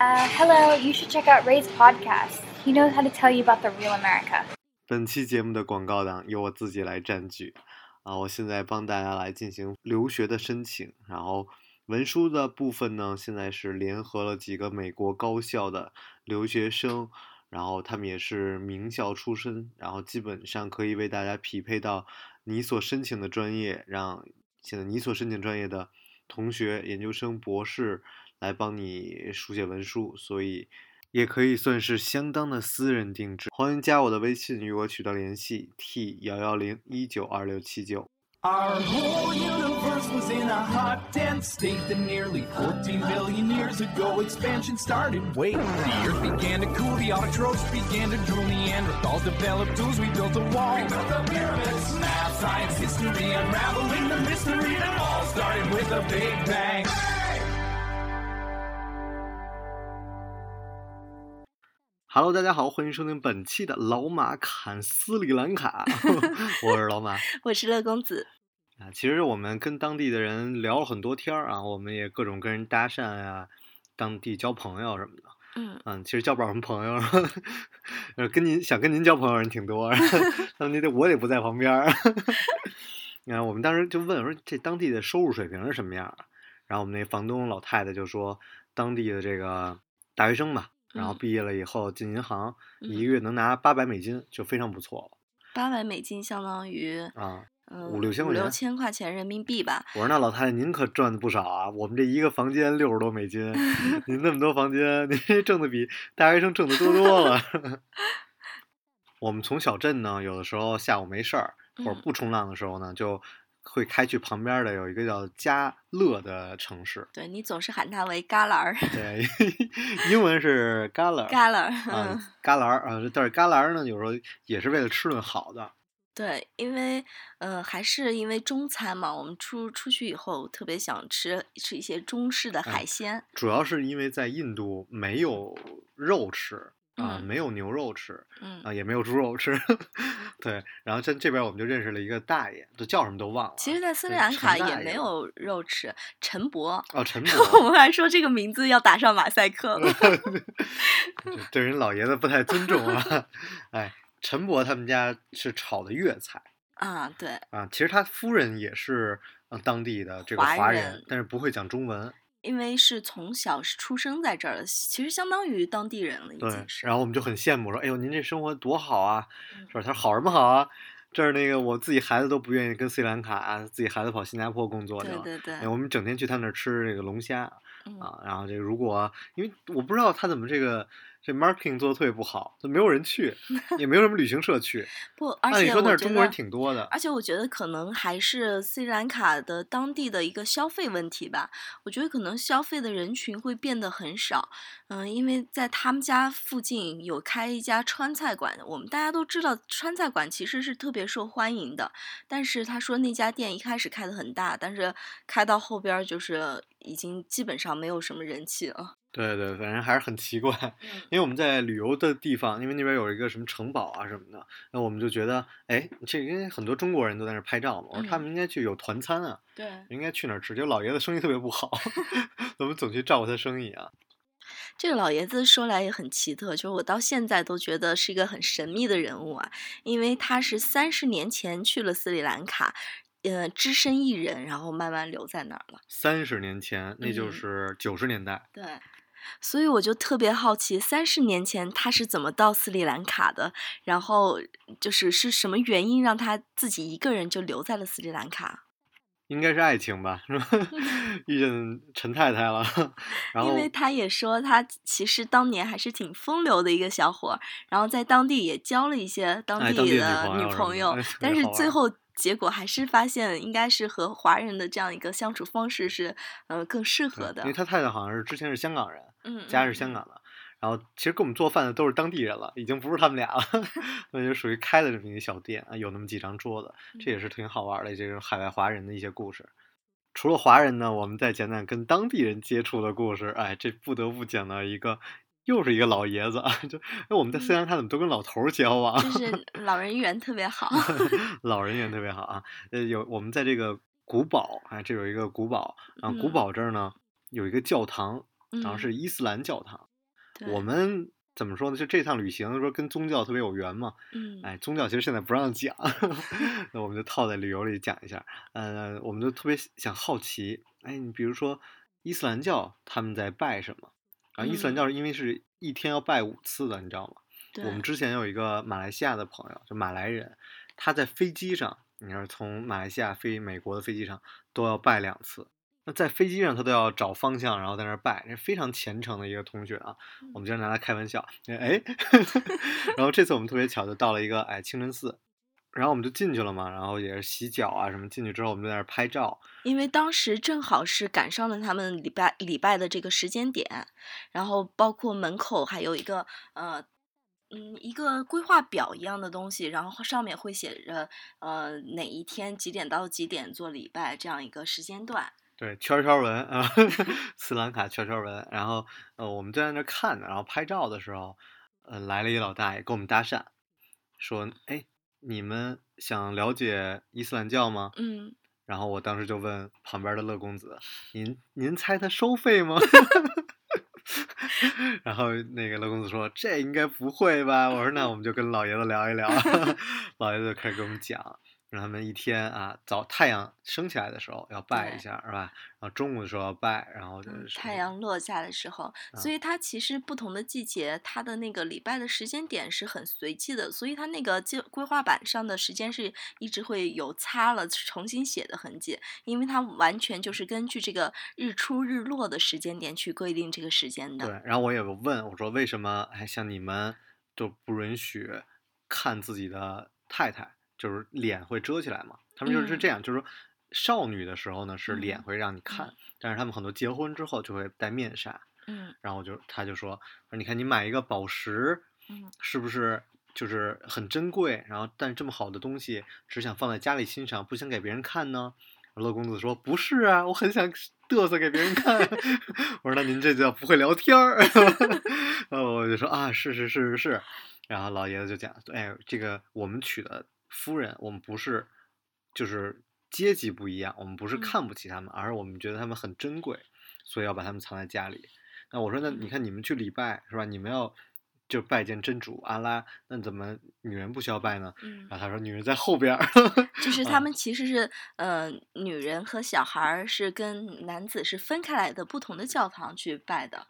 Uh, hello, you should check out Ray's podcast. He knows how to tell you about the real America. 本期节目的广告档由我自己来占据啊！我现在帮大家来进行留学的申请，然后文书的部分呢，现在是联合了几个美国高校的留学生，然后他们也是名校出身，然后基本上可以为大家匹配到你所申请的专业，让现在你所申请专业的同学、研究生、博士来帮你书写文书，所以也可以算是相当的私人定制。欢迎加我的微信与我取得联系，t 幺幺零一九二六七九。Our whole universe was in a hot, dense state that nearly 14 billion years ago expansion started. Wait, the earth began to cool, the autotrophs began to drool, Neanderthals developed tools, we built a wall. We built the pyramids, math, science, history, unraveling the mystery that all started with a big bang. Hello，大家好，欢迎收听本期的老马侃斯里兰卡，我是老马 我是乐公子。啊。其实我们跟当地的人聊了很多天儿啊，我们也各种跟人搭讪呀、当地交朋友什么的。嗯，嗯，其实交不了什么朋友，呃，跟您想跟您交朋友人挺多，但你得我得不在旁边儿。然后我们当时就问说，这当地的收入水平是什么样儿？然后我们那房东老太太就说，当地的这个大学生吧，然后嗯毕业了以后进银行，一嗯个月能拿八百美金，就非常不错了八百美金相当于啊。嗯五六千块五六千块钱人民币吧。我说那老太太您可赚的不少啊，我们这一个房间六十多美金，您 那么多房间，您这挣的比大学生挣的多多了。我们从小镇呢，有的时候下午没事儿或者嗯不冲浪的时候呢，就会开去旁边的有一个叫加勒的城市，对你总是喊它为旮旯儿，对，英文是旮旯儿。啊嗯，，旮旯儿啊，但是旮旯儿呢，有时候也是为了吃顿好的。对，因为呃还是因为中餐嘛，我们出出去以后特别想吃吃一些中式的海嗯鲜。主要是因为在印度没有肉吃啊，嗯没有牛肉吃嗯，啊，也没有猪肉吃。对，然后在这边我们就认识了一个大爷，这叫什么都忘了啊。其实，在斯里兰卡也没有肉吃。陈伯，哦，陈 伯我，们还说这个名字要打上马赛克了。对人老爷子不太尊重啊。哎，陈伯他们家是炒的粤菜啊，对，啊，其实他夫人也是呃当地的这个华华人但是不会讲中文。因为是从小是出生在这儿的，其实相当于当地人了，已对经，是。然后我们就很羡慕，说：“哎呦，您这生活多好啊！”嗯是吧？他说：“好什么好啊？这儿那个我自己孩子都不愿意跟斯里兰卡、啊，自己孩子跑新加坡工作去了。对对对哎，，我们整天去他那儿吃这个龙虾嗯，啊，然后这个如果因为我不知道他怎么这个这 marketing 做的特别不好，就没有人去，也没有什么旅行社去。不，而且你说那儿中国人，挺多的，而且我觉得可能还是斯里兰卡的当地的一个消费问题吧。我觉得可能消费的人群会变得很少，嗯，因为在他们家附近有开一家川菜馆，我们大家都知道川菜馆其实是特别受欢迎的。但是他说那家店一开始开的很大，但是开到后边儿就是已经基本上没有什么人气了。对对，反正还是很奇怪。嗯因为我们在旅游的地方，因为那边有一个什么城堡啊什么的，那我们就觉得，哎，这因为很多中国人都在那儿拍照嘛，我说他嗯们应该去有团餐啊，对。应该去哪儿吃？结果老爷子生意特别不好，我们总去照顾他生意啊。这个老爷子说来也很奇特，就是我到现在都觉得是一个很神秘的人物啊，因为他是三十年前去了斯里兰卡，呃，只身一人，然后慢慢留在那儿了。三十年前，那就嗯是九十年代，对，所以我就特别好奇，三十年前他是怎么到斯里兰卡的？然后就是是什么原因让他自己一个人就留在了斯里兰卡？应该是爱情吧，是吧？遇见陈太太了，然后因为他也说他其实当年还是挺风流的一个小伙，然后在当地也交了一些当地的女朋友但是最后结果还是发现应该是和华人的这样一个相处方式是呃更适合的因为。他太太好像是之前是香港人，嗯，家嗯是香港的。然后其实给我们做饭的都是当地人了，已经不是他们俩了，那就属于开了这么一个小店啊，有那么几张桌子，这也是挺好玩的，这种海外华人的一些故事。除了华人呢，我们再讲讲跟当地人接触的故事。哎，这不得不讲到一个，又是一个老爷子啊，就哎我们在斯里兰卡怎么都跟老头儿交往？就是老人缘特别好。老人缘特别好啊。呃，有我们在这个古堡，哎，这有一个古堡啊，古嗯堡这儿呢有一个教堂，然后嗯是伊斯兰教堂。对我们怎么说呢？就这趟旅行说跟宗教特别有缘嘛。嗯哎，宗教其实现在不让讲，那我们就套在旅游里讲一下。呃，我们就特别想好奇，哎，你比如说伊斯兰教他们在拜什么？然后，伊斯兰嗯教是因为是一天要拜五次的，你知道吗？对我们之前有一个马来西亚的朋友，就马来人，他在飞机上，你是从马来西亚飞美国的飞机上都要拜两次。那在飞机上他都要找方向，然后在那儿拜，这非常虔诚的一个同学啊。我们经常拿他开玩笑，哎，然后这次我们特别巧就到了一个哎清真寺，然后我们就进去了嘛，然后也是洗脚啊什么，进去之后我们就在那儿拍照，因为当时正好是赶上了他们礼拜礼拜的这个时间点，然后包括门口还有一个呃。嗯，一个规划表一样的东西，然后上面会写着，呃，哪一天几点到几点做礼拜这样一个时间段。对，圈圈文啊，斯兰卡圈圈文。然后呃，我们就在那看呢，然后拍照的时候，呃，来了一老大爷跟我们搭讪，说：“哎，你们想了解伊斯兰教吗？”嗯，然后我当时就问旁边的乐公子：“您您猜他收费吗？” 然后那个乐公子说：“这应该不会吧？”我说：“那我们就跟老爷子聊一聊。”老爷子就开始给我们讲，让他们一天啊，早太阳升起来的时候要拜一下，是吧？然后中午的时候要拜，然后就嗯是太阳落下的时候，所以它其实不同的季节，它的那个礼拜的时间点是很随机的，所以它那个计规划板上的时间是一直会有擦了重新写的痕迹，因为它完全就是根据这个日出日落的时间点去规定这个时间的。对。然后我有个问我说：“为什么哎像你们都不允许看自己的太太，就是脸会遮起来嘛？”他们就是嗯这样，就是说少女的时候呢是脸嗯会让你看，嗯但是他们很多结婚之后就会戴面纱。嗯然后就他就说说你看你买一个宝石，嗯是不是就是很珍贵？然后但这么好的东西只想放在家里欣赏，不想给别人看呢？乐公子说不是啊，我很想嘚瑟给别人看。我说那您这叫不会聊天儿。然 后我就说啊是是是是是。然后老爷子就讲，哎，这个我们娶的夫人，我们不是就是阶级不一样，我们不是嗯看不起他们，而是我们觉得他们很珍贵，所以要把他们藏在家里。那我说，那你看你们去礼拜是吧？你们要就拜见真主阿拉，那怎么女人不需要拜呢？嗯然后他说女人在后边儿，就是啊他们其实是，呃，女人和小孩儿是跟男子是分开来的，不同的教堂去拜的。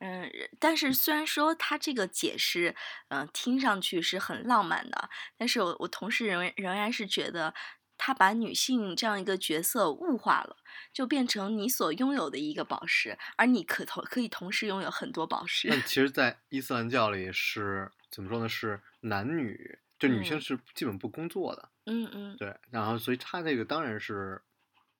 嗯，但是虽然说他这个解释，嗯、听上去是很浪漫的，但是我我同时仍仍然是觉得他把女性这样一个角色物化了，就变成你所拥有的一个宝石，而你可同可以同时拥有很多宝石。那其实，在伊斯兰教里是怎么说呢？是男女，就女性嗯是基本不工作的，嗯嗯对。然后，所以他这个当然是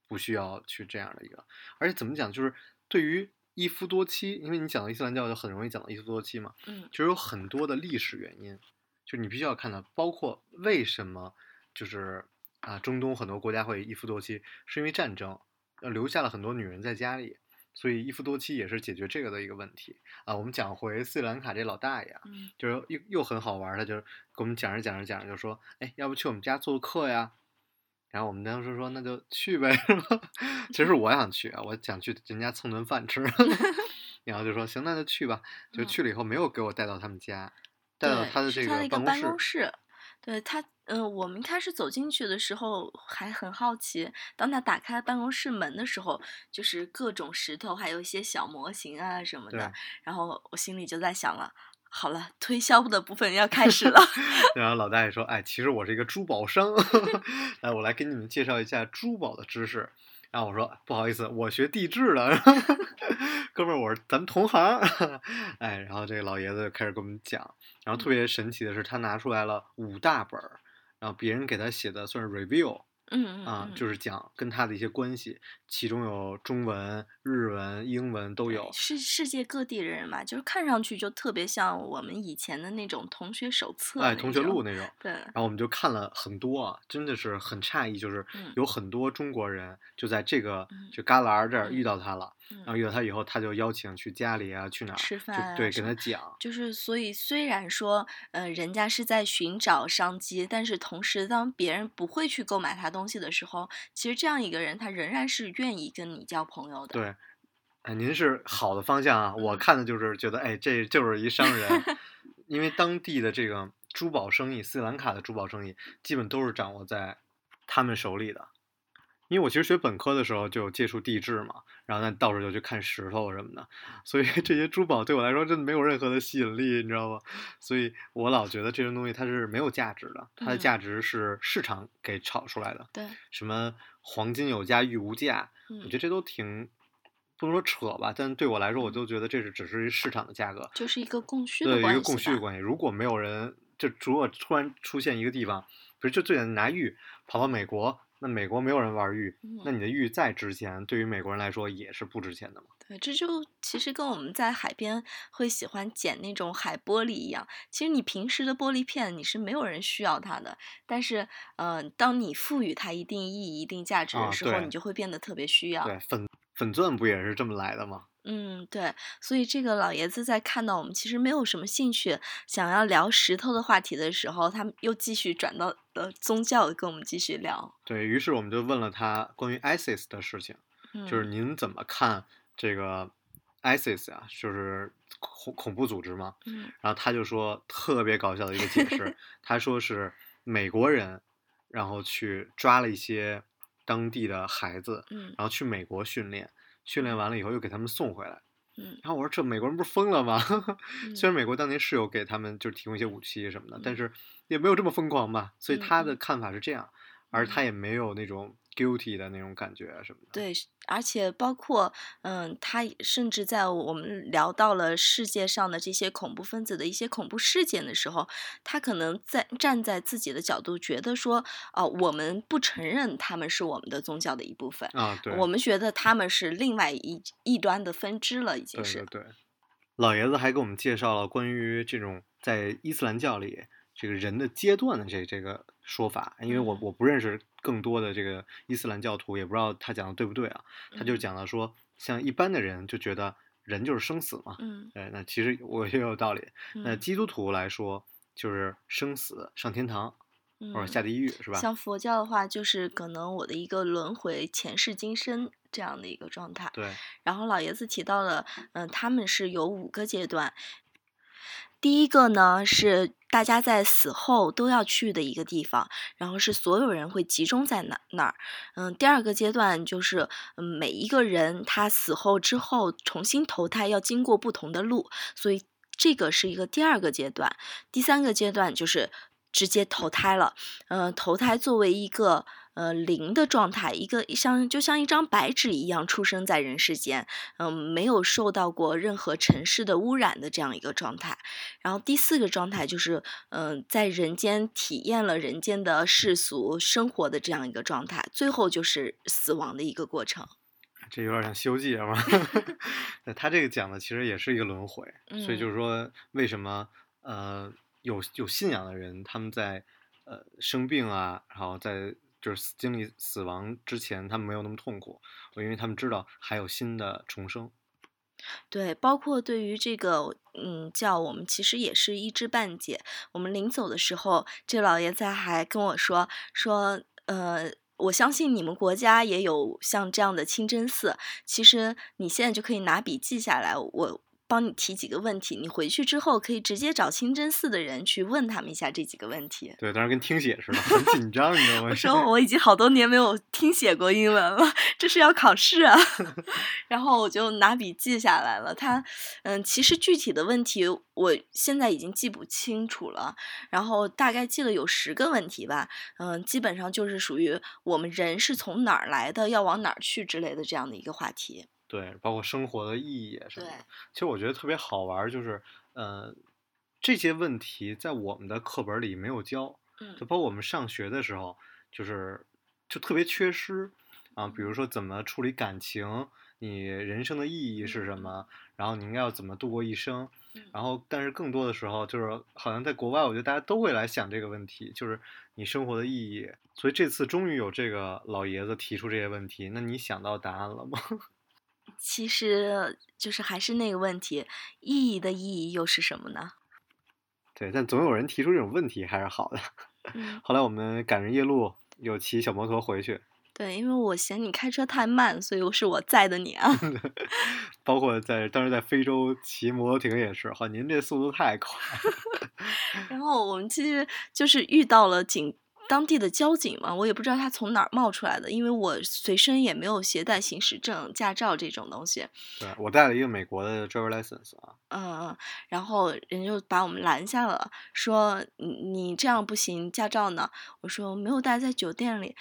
不需要去这样的一个，而且怎么讲，就是对于一夫多妻，因为你讲到伊斯兰教，就很容易讲到一夫多妻嘛，嗯就是有很多的历史原因，就你必须要看到，包括为什么就是啊，中东很多国家会一夫多妻，是因为战争，呃，留下了很多女人在家里，所以一夫多妻也是解决这个的一个问题啊。我们讲回斯里兰卡这老大爷啊，嗯就是又又很好玩儿，他就给我们讲着讲着讲着就说，哎，要不去我们家做客呀？然后我们当时说那就去呗？其实我想去啊，我想去人家蹭顿饭吃，然后就说行，那就去吧。就嗯去了以后没有给我带到他们家，带到他的这是他个办办公公室。室。对他，嗯、我们一开始走进去的时候还很好奇，当他打开办公室门的时候，就是各种石头，还有一些小模型啊什么的。然后我心里就在想了，好了，推销的部分要开始了。然后老大爷说：“哎，其实我是一个珠宝商，来，我来给你们介绍一下珠宝的知识。”然后我说：“不好意思，我学地质的，哥们儿，我是咱们同行。”哎，然后这个老爷子就开始给我们讲，然后特别神奇的是，他拿出来了五大本儿，然后别人给他写的算是 review 嗯嗯啊，嗯就是讲跟他的一些关系，其中有中文、日文、英文都有。是世界各地的人嘛，就是看上去就特别像我们以前的那种同学手册哎，同学录那种，对，然后我们就看了很多啊，真的是很诧异，就是嗯。有很多中国人就在这个嗯。就旮旯这儿嗯遇到他了，然后嗯。遇到他以后，他就邀请去家里啊，去哪儿吃饭对，跟他。讲，就是所以，虽然说，呃，人家是在寻找商机，但是同时，当别人不会去购买他东西的时候，其实这样一个人，他仍然是愿意跟你交朋友的。对。哎，您是好的方向啊，我嗯看的就是觉得，哎，这就是一商人，因为当地的这个珠宝生意，斯里兰卡的珠宝生意基本都是掌握在他们手里的。因为我其实学本科的时候就有接触地质嘛，然后那到时候就去看石头什么的，所以这些珠宝对我来说真的没有任何的吸引力，你知道吗？所以我老觉得这种东西它是没有价值的，它的嗯价值是市场给炒出来的。对，什么黄金有价玉无价，我嗯觉得这都挺不能说扯吧，但对我来说，我就觉得这是只是一市场的价格，就是一个供需的对一个供需的关系。如果没有人，就如果突然出现一个地方，比如就最简单拿玉跑到美国，那美国没有人玩玉，那嗯你的玉再值钱，对于美国人来说也是不值钱的嘛。对，这就其实跟我们在海边会喜欢捡那种海玻璃一样。其实你平时的玻璃片你是没有人需要它的，但是，呃，当你赋予它一定意义、一定价值啊的时候，对你就会变得特别需要。对，粉粉钻不也是这么来的吗？嗯，对，所以这个老爷子在看到我们其实没有什么兴趣，想要聊石头的话题的时候，他们又继续转到的宗教，跟我们继续聊。对于是，我们就问了他关于 ISIS 的事情。嗯，就是您怎么看这个 ISIS 啊，就是恐恐怖组织嘛？嗯然后他就说特别搞笑的一个解释，他说是美国人，然后去抓了一些当地的孩子，嗯然后去美国训练，训练完了以后又给他们送回来。嗯然后我说这美国人不是疯了吗？嗯 虽然美国当年是有给他们就是提供一些武器什么的，但嗯是也没有这么疯狂吧。所以他的看法是这样，而他嗯也没有那种 guilty 的那种感觉啊什么的。对，而且包括，嗯，他甚至在我们聊到了世界上的这些恐怖分子的一些恐怖事件的时候，他可能在站在自己的角度，觉得说，哦、我们不承认他们是我们的宗教的一部分，啊，对，我们觉得他们是另外一一端的分支了，已经对是。对对，老爷子还给我们介绍了关于这种在伊斯兰教里这个人的阶段的这这个说法，因为我嗯我不认识更多的这个伊斯兰教徒，也不知道他讲的对不对啊。他就嗯讲了说，像一般的人就觉得人就是生死嘛，嗯哎，那其实我也有道理。那嗯基督徒来说，就是生死上天堂或者嗯下地狱，是吧？像佛教的话，就是可能我的一个轮回、前世今生这样的一个状态。对，然后老爷子提到了，嗯、他们是有五个阶段。第一个呢是大家在死后都要去的一个地方，然后是所有人会集中在那那儿。嗯，第二个阶段就是，嗯，每一个人他死后之后重新投胎要经过不同的路，所以这个是一个第二个阶段。第三个阶段就是直接投胎了，嗯，投胎作为一个呃零的状态，一个像就像一张白纸一样出生在人世间，嗯、没有受到过任何尘世的污染的这样一个状态。然后第四个状态就是，嗯、在人间体验了人间的世俗生活的这样一个状态，最后就是死亡的一个过程。这有点像《西游记》是吗？那他这个讲的其实也是一个轮回，所以就嗯是说，为什么呃有有信仰的人，他们在呃生病啊，然后在就是经历死亡之前，他们没有那么痛苦，因为他们知道还有新的重生。对，包括对于这个嗯教，我们其实也是一知半解。我们临走的时候，这老爷子还跟我说说，呃，我相信你们国家也有像这样的清真寺。其实你现在就可以拿笔记下来，我帮你提几个问题，你回去之后可以直接找清真寺的人去问他们一下这几个问题。对，当时跟听写似的，很紧张，你知道吗？我说我已经好多年没有听写过英文了，这是要考试啊。然后我就拿笔记下来了。他，嗯，其实具体的问题我现在已经记不清楚了，然后大概记了有十个问题吧。嗯，基本上就是属于我们人是从哪儿来的，要往哪儿去之类的这样的一个话题。对，包括生活的意义什么的对。其实我觉得特别好玩，就是呃这些问题在我们的课本里没有教，嗯就包括我们上学的时候，就是就特别缺失啊。比如说怎么处理感情，你人生的意义是什么，然后你应该要怎么度过一生。嗯然后，但是更多的时候，就是好像在国外，我觉得大家都会来想这个问题，就是你生活的意义。所以这次终于有这个老爷子提出这些问题，那你想到答案了吗？其实就是还是那个问题，意义的意义又是什么呢？对，但总有人提出这种问题，还是好的。嗯后来我们赶着夜路，有骑小摩托回去，对，因为我嫌你开车太慢，所以我是我载的你啊。包括在当时在非洲骑摩托艇也是，哈，您这速度太快。然后我们其实就是遇到了警当地的交警嘛，我也不知道他从哪儿冒出来的，因为我随身也没有携带行驶证、驾照这种东西。对我带了一个美国的 driver license 啊，嗯嗯，然后人就把我们拦下了，说你你这样不行，驾照呢？我说没有带在酒店里。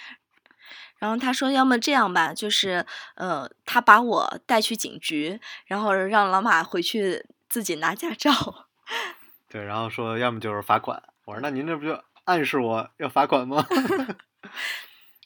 然后他说，要么这样吧，就是呃，他把我带去警局，然后让老马回去自己拿驾照。对，然后说要么就是罚款。我说那您这不就暗示我要罚款吗？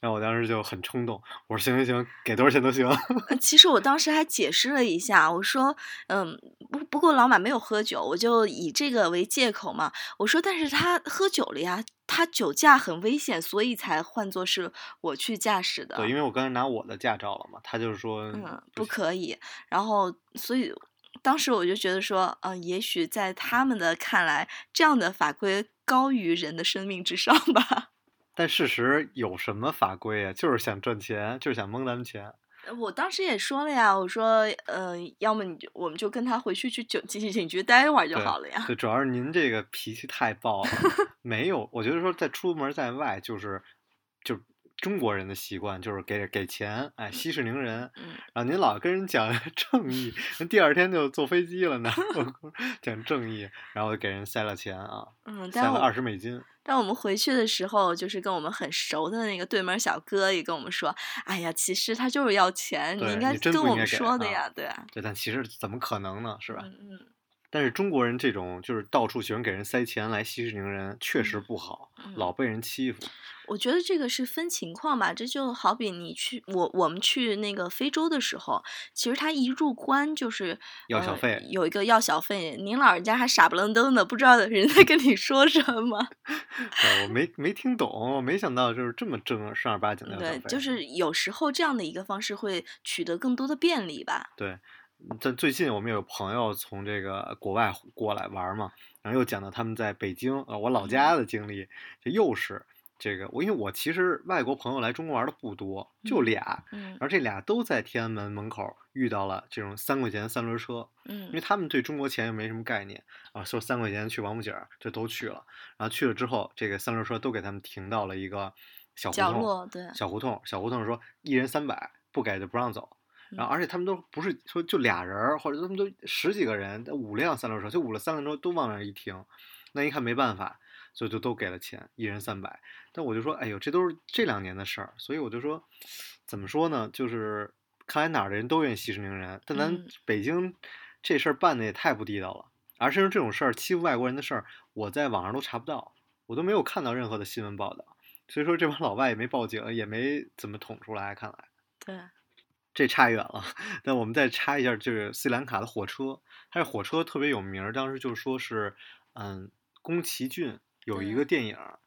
然后我当时就很冲动，我说行行行，给多少钱都行。呃其实我当时还解释了一下，我说，嗯，不不过老马没有喝酒，我就以这个为借口嘛。我说，但是他喝酒了呀，他酒驾很危险，所以才换作是我去驾驶的。对，因为我刚才拿我的驾照了嘛，他就是说嗯，不可以。然后，所以当时我就觉得说，嗯、也许在他们的看来，这样的法规高于人的生命之上吧。但事实有什么法规啊？就是想赚钱，就是想蒙咱们钱。我当时也说了呀，我说，呃，要么你就我们就跟他回去去警警警局待一会儿就好了呀。对，主要是您这个脾气太暴了，没有，我觉得说在出门在外就是就中国人的习惯就是给给钱，哎，息事宁人。嗯，然后您老跟人讲 正义，那第二天就坐飞机了呢，讲正义，然后给人塞了钱啊，嗯，塞了二十美金。但我们回去的时候，就是跟我们很熟的那个对门小哥也跟我们说，哎呀，其实他就是要钱，你应该真跟我们说的呀，对啊，对，但其实怎么可能呢？是吧？嗯嗯但是中国人这种就是到处喜欢给人塞钱来息事宁人，确实嗯不好，嗯老被人欺负。我觉得这个是分情况吧，这就好比你去我我们去那个非洲的时候，其实他一入关就是呃要小费有一个要小费，您老人家还傻不愣登的，不知道 人在跟你说什么。对，我没没听懂，我没想到就是这么正正儿八经的对，。就是有时候这样的一个方式会取得更多的便利吧。对，这最近我们有朋友从这个国外过来玩儿嘛，然后又讲到他们在北京，呃，我老家的经历，这又是这个我，因为我其实外国朋友来中国玩的不多，就嗯俩，嗯然后这俩都在天安门门口遇到了这种三块钱三轮车，因为嗯。他们对中国钱又没什么概念啊，说三块钱去王府井就都去了，然后去了之后，这个三轮车都给他们停到了一个小胡同角落，对。小胡同，小胡同说一人三百，不给就不让走。然后，而且他们都不是说就俩人儿，或者他们都十几个人，五辆三轮车，就五了三轮车都往那儿一停，那一看没办法，所以就都给了钱，一人三百。但我就说，哎呦，这都是这两年的事儿，所以我就说，怎么说呢？就是看来哪儿的人都愿意息事宁人，但咱嗯北京这事儿办的也太不地道了。而甚至这种事儿欺负外国人的事儿，我在网上都查不到，我都没有看到任何的新闻报道。所以说这帮老外也没报警，也没怎么捅出来。看来对，这差远了。那我们再插一下，就是斯里兰卡的火车，它这火车特别有名儿，当时就说是，嗯，宫崎骏有一个电影儿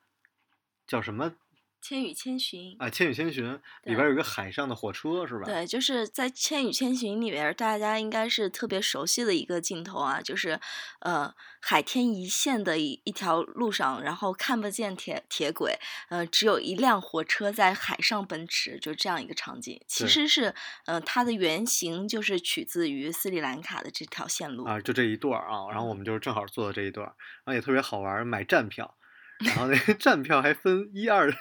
叫什么《千与千寻》啊，《千与千寻》里边有一个海上的火车是吧？对，就是在《千与千寻》里边，大家应该是特别熟悉的一个镜头啊，就是呃海天一线的一一条路上，然后看不见铁铁轨，呃，只有一辆火车在海上奔驰，就这样一个场景。其实是呃它的原型就是取自于斯里兰卡的这条线路。啊，就这一段啊，然后我嗯们就是正好坐的这一段儿，然后也特别好玩，买站票，然后那个站票还分一二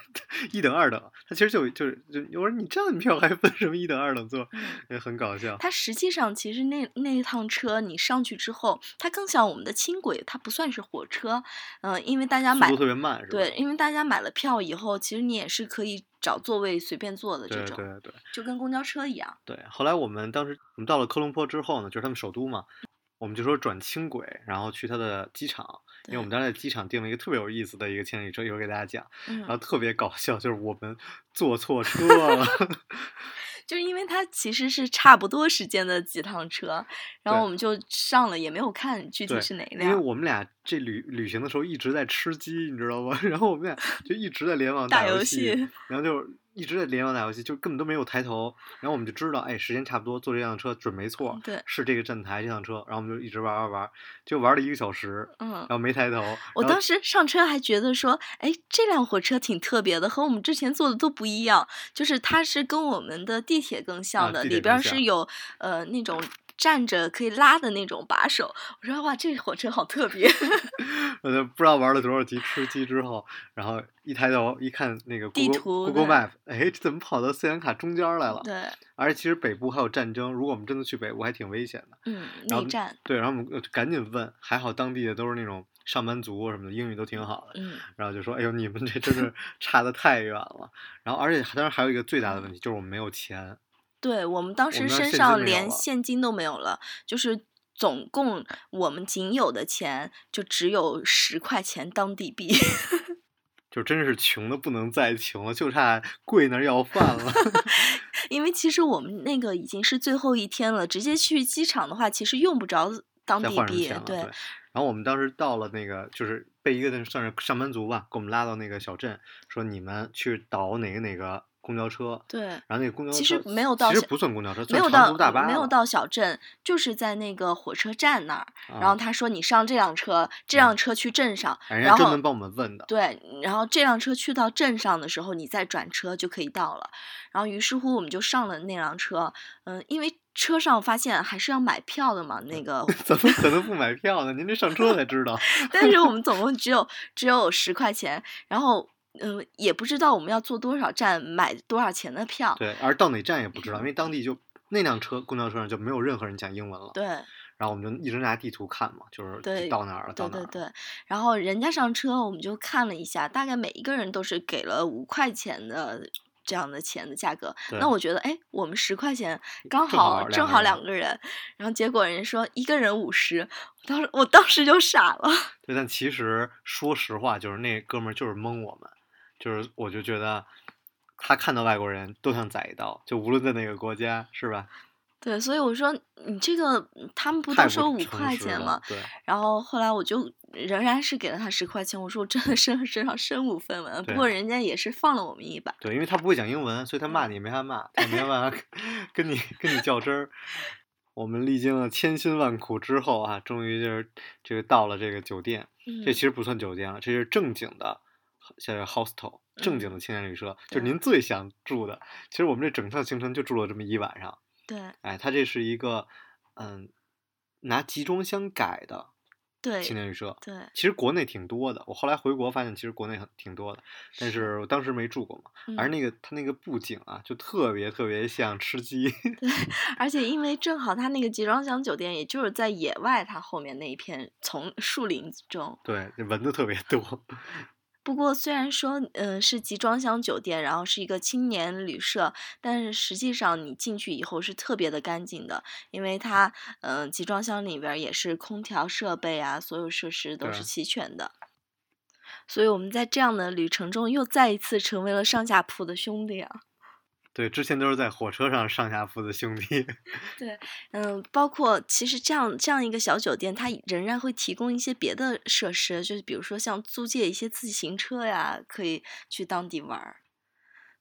一等二等，他其实就就是就我说你站票还分什么一等二等座，嗯也很搞笑。它实际上其实那那一趟车你上去之后，它更像我们的轻轨，它不算是火车，嗯、因为大家买速度特别慢是吧？对，因为大家买了票以后，其实你也是可以找座位随便坐的这种，对对对就跟公交车一样。对。后来我们当时我们到了科隆坡之后呢，就是他们首都嘛，我们就说转轻轨，然后去他的机场，因为我们当时在机场订了一个特别有意思的一个千里车，一会儿给大家讲，然后嗯，特别搞笑，就是我们坐错车了。就是因为它其实是差不多时间的几趟车，然后我们就上了，也没有看具体是哪一辆因为辆。我们俩这旅旅行的时候一直在吃鸡，你知道吗？然后我们俩就一直在联网 打游游戏，然后就一直在联网打游戏，就根本都没有抬头。然后我们就知道，哎，时间差不多，坐这辆车准没错，对是这个站台这辆车。然后我们就一直玩玩玩，就玩了一个小时，嗯然。后没抬头。我当时上车还觉得说，哎，这辆火车挺特别的，和我们之前坐的都不一样。就是它是跟我们的地铁更像的，里边是有呃那种站着可以拉的那种把手。我说哇，这火车好特别。我就不知道玩了多少级吃鸡之后，然后一抬头一看那个地 Google 图 Google Map，哎，这怎么跑到斯里兰卡中间来了？对，而且其实北部还有战争，如果我们真的去北部，还挺危险的。嗯，内战，对，然后我们呃赶紧问，还好当地的都是那种上班族什么的，英语都挺好的。嗯然后就说：“哎呦，你们这真是 差的太远了。”然后，而且当然还有一个最大的问题，就是我们没有钱。对我们当时身上连现金都没有了，就是总共我们仅有的钱就只有十块钱当地币。就真是穷的不能再穷了，就差跪那儿要饭了。因为其实我们那个已经是最后一天了，直接去机场的话，其实用不着当地币。对，然后我们当时到了那个，就是被一个那算是上班族吧，给我们拉到那个小镇，说你们去倒哪个哪个公交车。对然后那个公交车其实没有到其实不算公交车，没有到大巴没有到小镇，就是在那个火车站那儿。然后啊他说你上这辆车，这嗯辆车去镇上，然后家专门帮我们问的。对，然后这辆车去到镇上的时候，你再转车就可以到了。然后于是乎我们就上了那辆车，嗯，因为车上发现还是要买票的嘛，那 个怎么可能不买 票呢？您这上车才知道。但是我们总共只有只有十块钱，然后嗯，也不知道我们要坐多少站，买多少钱的票。对，而到哪站也不知道，因为当地就那辆车公交车上就没有任何人讲英文了。对然后我们就一直拿地图看嘛，就是对到哪儿了，到哪儿了。对对对，然后人家上车，我们就看了一下，大概每一个人都是给了五块钱的这样的钱的价格。对那我觉得，哎，我们十块钱刚好好正好两个人个人，然后结果人家说一个人五十，当时我当时就傻了。对，但其实说实话，就是那哥们儿就是蒙我们，就是我就觉得他看到外国人都想宰一刀，就无论在哪个国家，是吧？对，所以我说你这个他们不都收五块钱吗？对，然后后来我就仍然是给了他十块钱，我说我真的身身上身无分文，不过人家也是放了我们一把。对，因为他不会讲英文，所以他骂你也没法骂，他也没办法跟你跟你较真儿。我们历经了千辛万苦之后啊，终于就是这个到了这个酒店。嗯这其实不算酒店了，这是正经的，叫 hostel，正经嗯的青年旅社，就是您最想住的。其实我们这整趟行程就住了这么一晚上。对哎，它这是一个嗯，拿集装箱改的对青年旅社。对，其实国内挺多的，我后来回国发现，其实国内很挺多的，但是我当时没住过嘛。而嗯那个它那个布景啊，就特别特别像吃鸡。对 而且因为正好它那个集装箱酒店，也就是在野外，它后面那一片丛树林中。对，蚊子特别多。不过虽然说，嗯、是集装箱酒店，然后是一个青年旅社，但是实际上你进去以后是特别的干净的，因为它，嗯、集装箱里边也是空调设备啊，所有设施都是齐全的。所以我们在这样的旅程中，又再一次成为了上下铺的兄弟啊。对，之前都是在火车上上下铺的兄弟。对嗯，包括其实这样这样一个小酒店，它仍然会提供一些别的设施，就是比如说像租借一些自行车呀，可以去当地玩儿。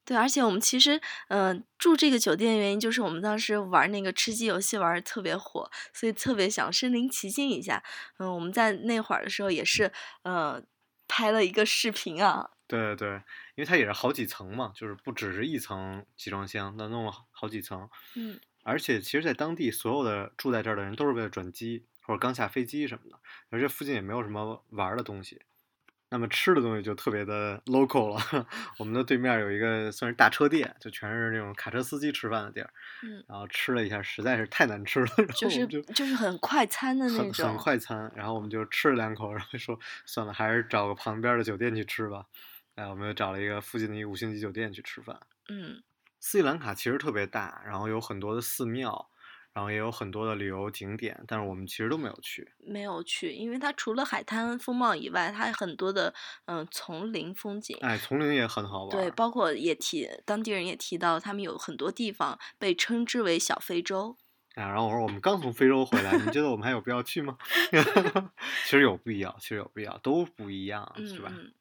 对，而且我们其实，嗯、住这个酒店的原因就是我们当时玩那个吃鸡游戏玩的特别火，所以特别想身临其境一下。嗯，我们在那会儿的时候也是，呃，拍了一个视频啊。对对，因为它也是好几层嘛，就是不只是一层集装箱，那弄了好好几层。嗯，而且其实，在当地所有的住在这儿的人都是为了转机或者刚下飞机什么的，而这附近也没有什么玩的东西。那么吃的东西就特别的 local 了。我们的对面有一个算是大车店，就全是那种卡车司机吃饭的地儿。嗯然后吃了一下，实在是太难吃了，然后就是就就是很快餐的那很很。快餐，然后我们就吃了两口，然后说算了，还是找个旁边的酒店去吃吧。哎，我们又找了一个附近的一个五星级酒店去吃饭。嗯斯里兰卡其实特别大，然后有很多的寺庙，然后也有很多的旅游景点，但是我们其实都没有去。没有去，因为它除了海滩风貌以外，它还很多的嗯、丛林风景。哎，丛林也很好玩。对，包括也提当地人也提到，他们有很多地方被称之为小非洲。啊，然后我说我们刚从非洲回来，你觉得我们还有必要去吗？其实有必要，其实有必要，都不一样，嗯是吧？嗯，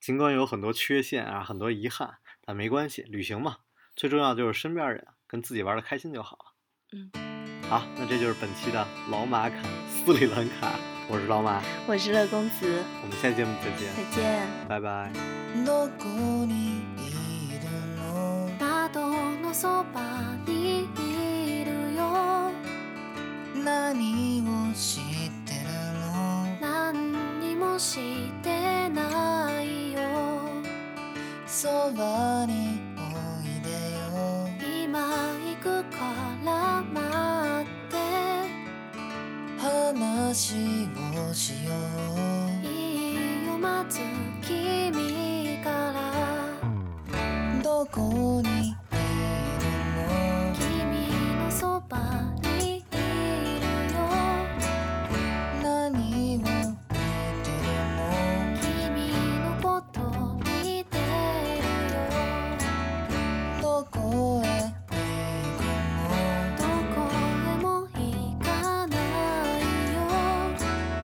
尽管有很多缺陷啊，很多遗憾， 但没关系，旅行嘛，最重要就是身边人跟自己玩的开心就好了。嗯，好，那这就是本期的老马侃斯里兰卡，我是老马，我是乐公子，我们下期节目再见，再见。拜拜。どこにいるの窓のそばにいるよ何をしてるの何にもし loving